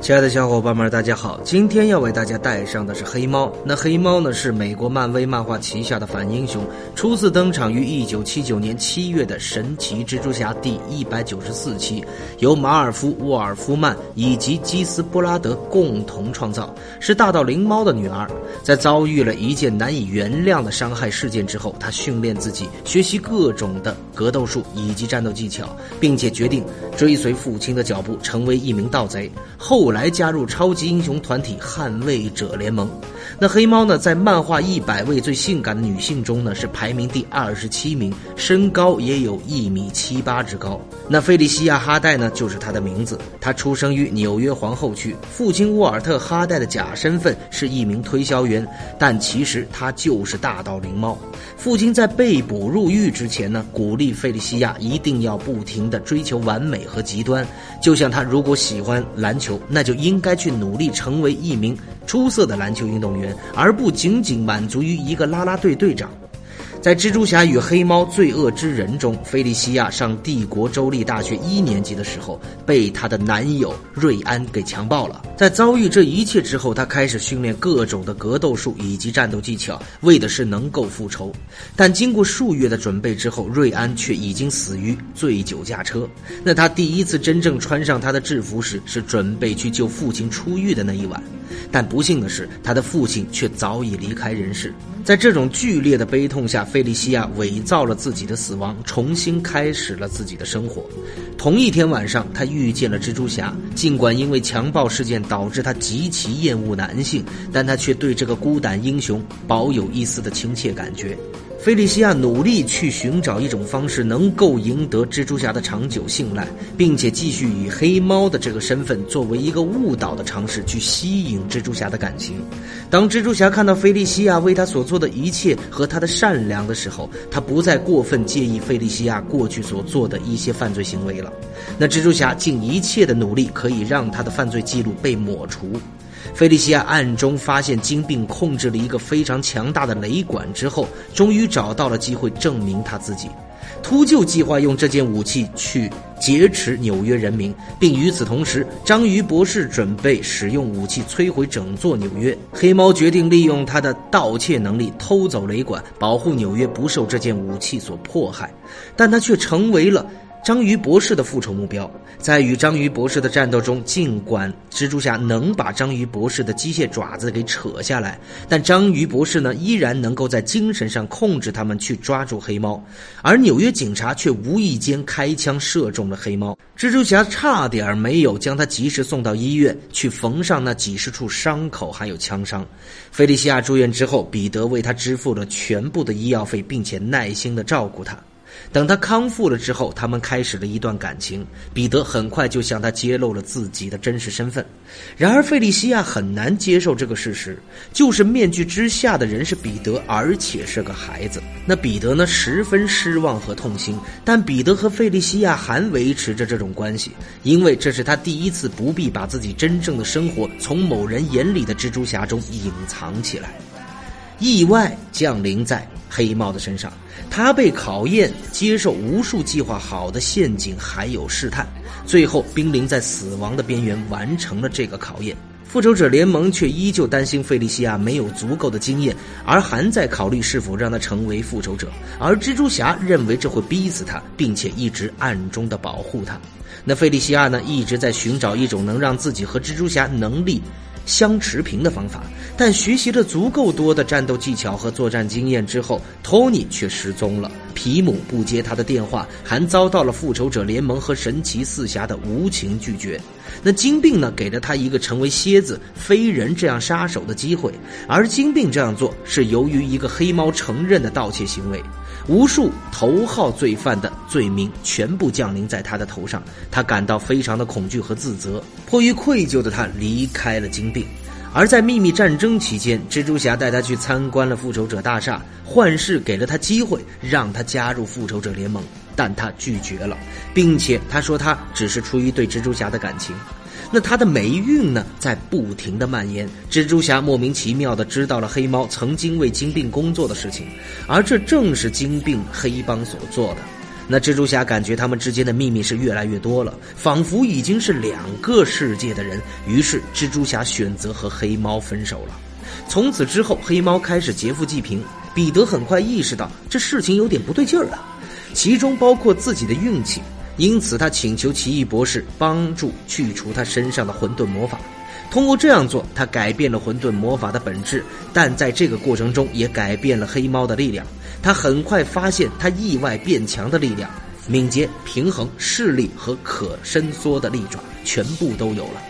亲爱的小伙伴们，大家好！今天要为大家带上的是黑猫。那黑猫呢，是美国漫威漫画旗下的反英雄，初次登场于一九七九年七月的《神奇蜘蛛侠》第一百九十四期，由马尔夫·沃尔夫曼以及基斯·布拉德共同创造，是大道灵猫的女儿。在遭遇了一件难以原谅的伤害事件之后，她训练自己，学习各种的格斗术以及战斗技巧，并且决定追随父亲的脚步，成为一名盗贼。后。来加入超级英雄团体捍卫者联盟。那黑猫呢，在漫画一百位最性感的女性中呢，是排名第二十七名，身高也有一米七八之高。那费利西亚·哈代呢，就是她的名字。她出生于纽约皇后区，父亲沃尔特·哈代的假身份是一名推销员，但其实他就是大道灵猫。父亲在被捕入狱之前呢，鼓励费利西亚一定要不停地追求完美和极端，就像他如果喜欢篮球，那那就应该去努力成为一名出色的篮球运动员。而不仅仅满足于一个啦啦队队长。在《蜘蛛侠与黑猫：罪恶之人》中，菲利西亚上帝国州立大学一年级的时候，被她的男友瑞安给强暴了。在遭遇这一切之后，她开始训练各种的格斗术以及战斗技巧，为的是能够复仇。但经过数月的准备之后，瑞安却已经死于醉酒驾车。那她第一次真正穿上他的制服时，是准备去救父亲出狱的那一晚。但不幸的是，他的父亲却早已离开人世。在这种剧烈的悲痛下，费利西亚伪造了自己的死亡，重新开始了自己的生活。同一天晚上，他遇见了蜘蛛侠。尽管因为强暴事件导致他极其厌恶男性，但他却对这个孤胆英雄保有一丝的亲切感觉。菲利西亚努力去寻找一种方式，能够赢得蜘蛛侠的长久信赖，并且继续以黑猫的这个身份作为一个误导的尝试，去吸引蜘蛛侠的感情。当蜘蛛侠看到菲利西亚为他所做的一切和他的善良的时候，他不再过分介意菲利西亚过去所做的一些犯罪行为了。那蜘蛛侠尽一切的努力，可以让他的犯罪记录被抹除。菲利西亚暗中发现金并控制了一个非常强大的雷管之后，终于找到了机会证明他自己。秃鹫计划用这件武器去劫持纽约人民，并与此同时，章鱼博士准备使用武器摧毁整座纽约。黑猫决定利用他的盗窃能力偷走雷管，保护纽约不受这件武器所迫害，但他却成为了。章鱼博士的复仇目标，在与章鱼博士的战斗中，尽管蜘蛛侠能把章鱼博士的机械爪子给扯下来，但章鱼博士呢，依然能够在精神上控制他们去抓住黑猫，而纽约警察却无意间开枪射中了黑猫。蜘蛛侠差点没有将他及时送到医院去缝上那几十处伤口，还有枪伤。菲利西亚住院之后，彼得为他支付了全部的医药费，并且耐心的照顾他。等他康复了之后，他们开始了一段感情。彼得很快就向他揭露了自己的真实身份。然而，费利西亚很难接受这个事实，就是面具之下的人是彼得，而且是个孩子。那彼得呢，十分失望和痛心。但彼得和费利西亚还维持着这种关系，因为这是他第一次不必把自己真正的生活从某人眼里的蜘蛛侠中隐藏起来。意外降临在黑猫的身上，他被考验，接受无数计划好的陷阱，还有试探，最后濒临在死亡的边缘，完成了这个考验。复仇者联盟却依旧担心费利西亚没有足够的经验，而还在考虑是否让他成为复仇者。而蜘蛛侠认为这会逼死他，并且一直暗中的保护他。那费利西亚呢，一直在寻找一种能让自己和蜘蛛侠能力。相持平的方法，但学习了足够多的战斗技巧和作战经验之后，托尼却失踪了。皮姆不接他的电话，还遭到了复仇者联盟和神奇四侠的无情拒绝。那金并呢，给了他一个成为蝎子、飞人这样杀手的机会，而金并这样做是由于一个黑猫承认的盗窃行为。无数头号罪犯的罪名全部降临在他的头上，他感到非常的恐惧和自责。迫于愧疚的他离开了金并，而在秘密战争期间，蜘蛛侠带他去参观了复仇者大厦，幻视给了他机会，让他加入复仇者联盟，但他拒绝了，并且他说他只是出于对蜘蛛侠的感情。那他的霉运呢，在不停的蔓延。蜘蛛侠莫名其妙的知道了黑猫曾经为金并工作的事情，而这正是金并黑帮所做的。那蜘蛛侠感觉他们之间的秘密是越来越多了，仿佛已经是两个世界的人。于是，蜘蛛侠选择和黑猫分手了。从此之后，黑猫开始劫富济贫。彼得很快意识到这事情有点不对劲儿了，其中包括自己的运气。因此，他请求奇异博士帮助去除他身上的混沌魔法。通过这样做，他改变了混沌魔法的本质，但在这个过程中也改变了黑猫的力量。他很快发现，他意外变强的力量、敏捷、平衡、视力和可伸缩的利爪全部都有了。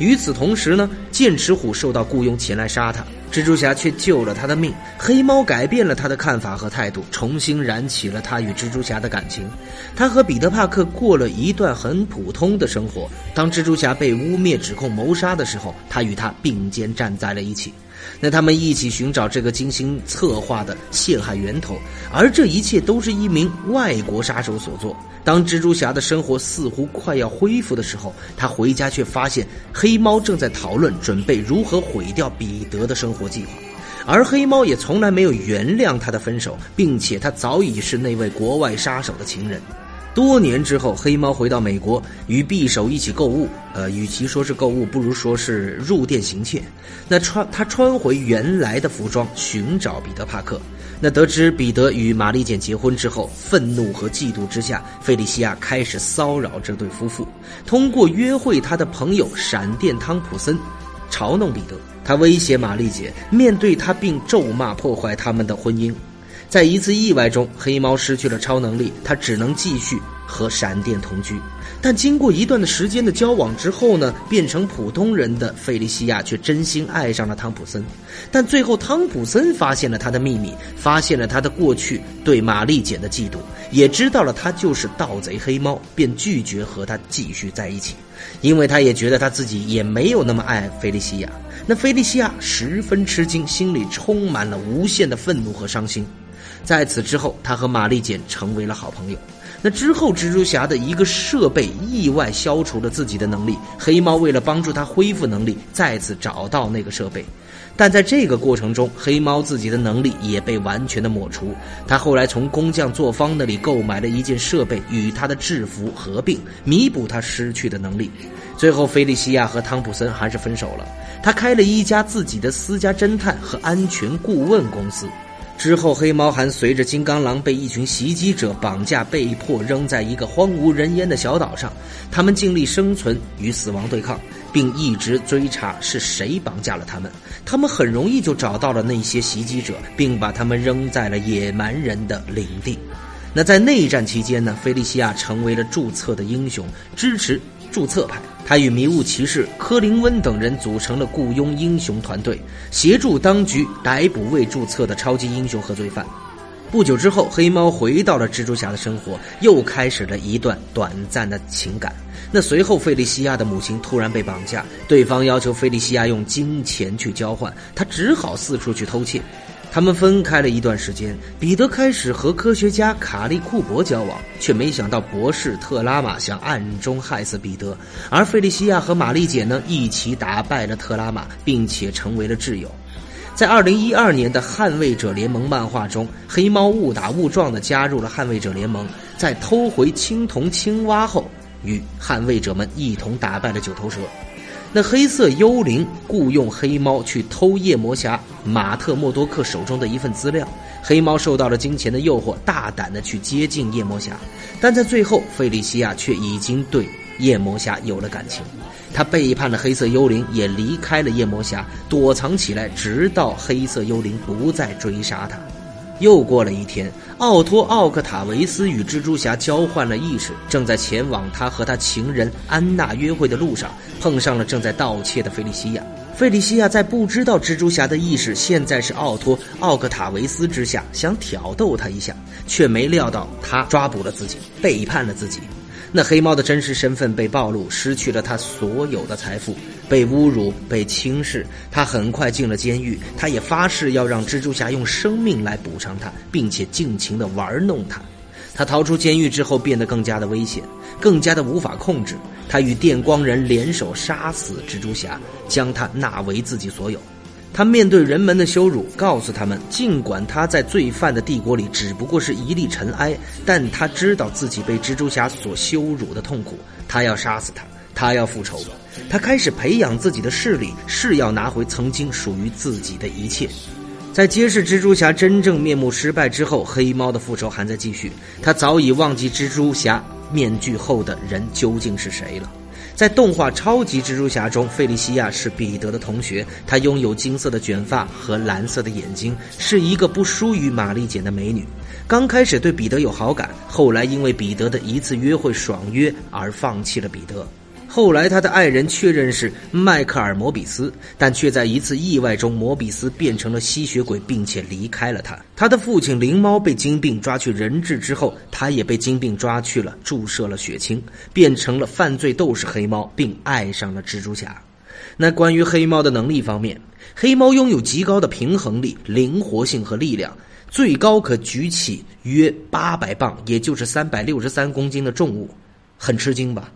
与此同时呢，剑齿虎受到雇佣前来杀他，蜘蛛侠却救了他的命。黑猫改变了他的看法和态度，重新燃起了他与蜘蛛侠的感情。他和彼得·帕克过了一段很普通的生活。当蜘蛛侠被污蔑、指控谋杀的时候，他与他并肩站在了一起。那他们一起寻找这个精心策划的陷害源头，而这一切都是一名外国杀手所做。当蜘蛛侠的生活似乎快要恢复的时候，他回家却发现黑猫正在讨论准备如何毁掉彼得的生活计划，而黑猫也从来没有原谅他的分手，并且他早已是那位国外杀手的情人。多年之后，黑猫回到美国，与匕首一起购物。呃，与其说是购物，不如说是入店行窃。那穿他穿回原来的服装，寻找彼得·帕克。那得知彼得与玛丽简结婚之后，愤怒和嫉妒之下，费利西亚开始骚扰这对夫妇，通过约会他的朋友闪电汤普森，嘲弄彼得。他威胁玛丽姐，面对他并咒骂破坏他们的婚姻。在一次意外中，黑猫失去了超能力，他只能继续和闪电同居。但经过一段的时间的交往之后呢，变成普通人的费利西亚却真心爱上了汤普森。但最后，汤普森发现了他的秘密，发现了他的过去对玛丽简的嫉妒，也知道了他就是盗贼黑猫，便拒绝和他继续在一起，因为他也觉得他自己也没有那么爱费利西亚。那费利西亚十分吃惊，心里充满了无限的愤怒和伤心。在此之后，他和玛丽简成为了好朋友。那之后，蜘蛛侠的一个设备意外消除了自己的能力，黑猫为了帮助他恢复能力，再次找到那个设备。但在这个过程中，黑猫自己的能力也被完全的抹除。他后来从工匠作坊那里购买了一件设备，与他的制服合并，弥补他失去的能力。最后，菲利西亚和汤普森还是分手了。他开了一家自己的私家侦探和安全顾问公司。之后，黑猫还随着金刚狼被一群袭击者绑架，被迫扔在一个荒无人烟的小岛上。他们尽力生存，与死亡对抗，并一直追查是谁绑架了他们。他们很容易就找到了那些袭击者，并把他们扔在了野蛮人的领地。那在内战期间呢？菲利西亚成为了注册的英雄，支持。注册派，他与迷雾骑士科林温等人组成了雇佣英雄团队，协助当局逮捕未注册的超级英雄和罪犯。不久之后，黑猫回到了蜘蛛侠的生活，又开始了一段短暂的情感。那随后，费利西亚的母亲突然被绑架，对方要求费利西亚用金钱去交换，他只好四处去偷窃。他们分开了一段时间，彼得开始和科学家卡利库伯交往，却没想到博士特拉玛想暗中害死彼得，而费利西亚和玛丽姐呢一起打败了特拉玛，并且成为了挚友。在二零一二年的捍卫者联盟漫画中，黑猫误打误撞地加入了捍卫者联盟，在偷回青铜青蛙后，与捍卫者们一同打败了九头蛇。那黑色幽灵雇佣黑猫去偷夜魔侠马特莫多克手中的一份资料，黑猫受到了金钱的诱惑，大胆的去接近夜魔侠，但在最后，费利西亚却已经对夜魔侠有了感情，他背叛了黑色幽灵，也离开了夜魔侠，躲藏起来，直到黑色幽灵不再追杀他。又过了一天，奥托·奥克塔维斯与蜘蛛侠交换了意识，正在前往他和他情人安娜约会的路上，碰上了正在盗窃的菲利西亚。费利西亚在不知道蜘蛛侠的意识现在是奥托·奥克塔维斯之下，想挑逗他一下，却没料到他抓捕了自己，背叛了自己。那黑猫的真实身份被暴露，失去了他所有的财富，被侮辱，被轻视。他很快进了监狱。他也发誓要让蜘蛛侠用生命来补偿他，并且尽情的玩弄他。他逃出监狱之后，变得更加的危险，更加的无法控制。他与电光人联手杀死蜘蛛侠，将他纳为自己所有。他面对人们的羞辱，告诉他们，尽管他在罪犯的帝国里只不过是一粒尘埃，但他知道自己被蜘蛛侠所羞辱的痛苦。他要杀死他，他要复仇。他开始培养自己的势力，是要拿回曾经属于自己的一切。在揭示蜘蛛侠真正面目失败之后，黑猫的复仇还在继续。他早已忘记蜘蛛侠面具后的人究竟是谁了。在动画《超级蜘蛛侠》中，费利西亚是彼得的同学，她拥有金色的卷发和蓝色的眼睛，是一个不输于玛丽简的美女。刚开始对彼得有好感，后来因为彼得的一次约会爽约而放弃了彼得。后来，他的爱人确认是迈克尔·摩比斯，但却在一次意外中，摩比斯变成了吸血鬼，并且离开了他。他的父亲灵猫被金病抓去人质之后，他也被金病抓去了，注射了血清，变成了犯罪斗士黑猫，并爱上了蜘蛛侠。那关于黑猫的能力方面，黑猫拥有极高的平衡力、灵活性和力量，最高可举起约八百磅，也就是三百六十三公斤的重物，很吃惊吧？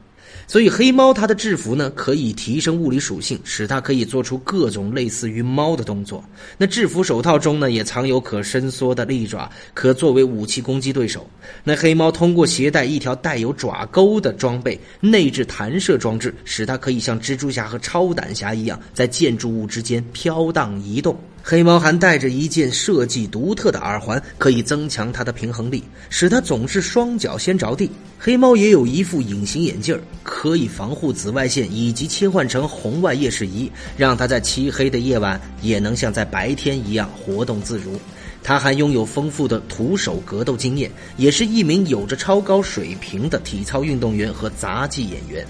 所以黑猫它的制服呢，可以提升物理属性，使它可以做出各种类似于猫的动作。那制服手套中呢，也藏有可伸缩的利爪，可作为武器攻击对手。那黑猫通过携带一条带有爪钩的装备，内置弹射装置，使它可以像蜘蛛侠和超胆侠一样，在建筑物之间飘荡移动。黑猫还带着一件设计独特的耳环，可以增强它的平衡力，使它总是双脚先着地。黑猫也有一副隐形眼镜，可以防护紫外线，以及切换成红外夜视仪，让它在漆黑的夜晚也能像在白天一样活动自如。它还拥有丰富的徒手格斗经验，也是一名有着超高水平的体操运动员和杂技演员。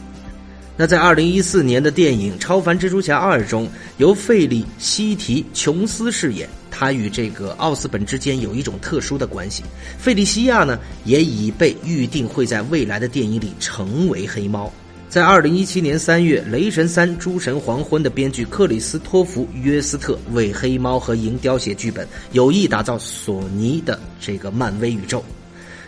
那在二零一四年的电影《超凡蜘蛛侠二》中，由费里西提·琼斯饰演。他与这个奥斯本之间有一种特殊的关系。费利西亚呢，也已被预定会在未来的电影里成为黑猫。在二零一七年三月，《雷神三：诸神黄昏》的编剧克里斯托弗·约斯特为黑猫和银雕写剧本，有意打造索尼的这个漫威宇宙。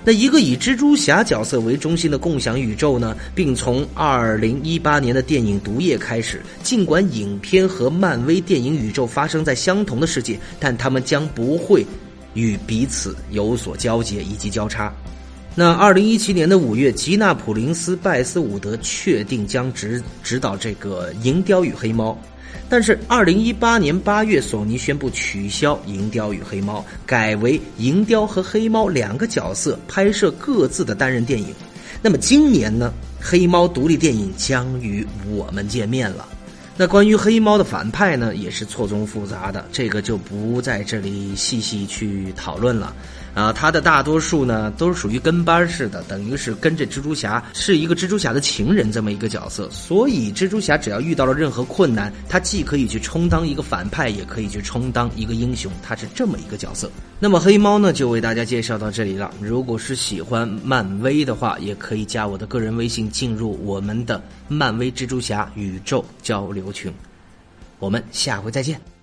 那一个以蜘蛛侠角色为中心的共享宇宙呢，并从二零一八年的电影《毒液》开始。尽管影片和漫威电影宇宙发生在相同的世界，但他们将不会与彼此有所交接以及交叉。那二零一七年的五月，吉娜·普林斯·拜斯伍德确定将执指导这个《银雕与黑猫》。但是，二零一八年八月，索尼宣布取消《银雕与黑猫》，改为银雕和黑猫两个角色拍摄各自的单人电影。那么今年呢？黑猫独立电影将与我们见面了。那关于黑猫的反派呢，也是错综复杂的，这个就不在这里细细去讨论了。啊，他的大多数呢都是属于跟班式的，等于是跟着蜘蛛侠，是一个蜘蛛侠的情人这么一个角色。所以蜘蛛侠只要遇到了任何困难，他既可以去充当一个反派，也可以去充当一个英雄，他是这么一个角色。那么黑猫呢，就为大家介绍到这里了。如果是喜欢漫威的话，也可以加我的个人微信进入我们的漫威蜘蛛侠宇宙交流群。我们下回再见。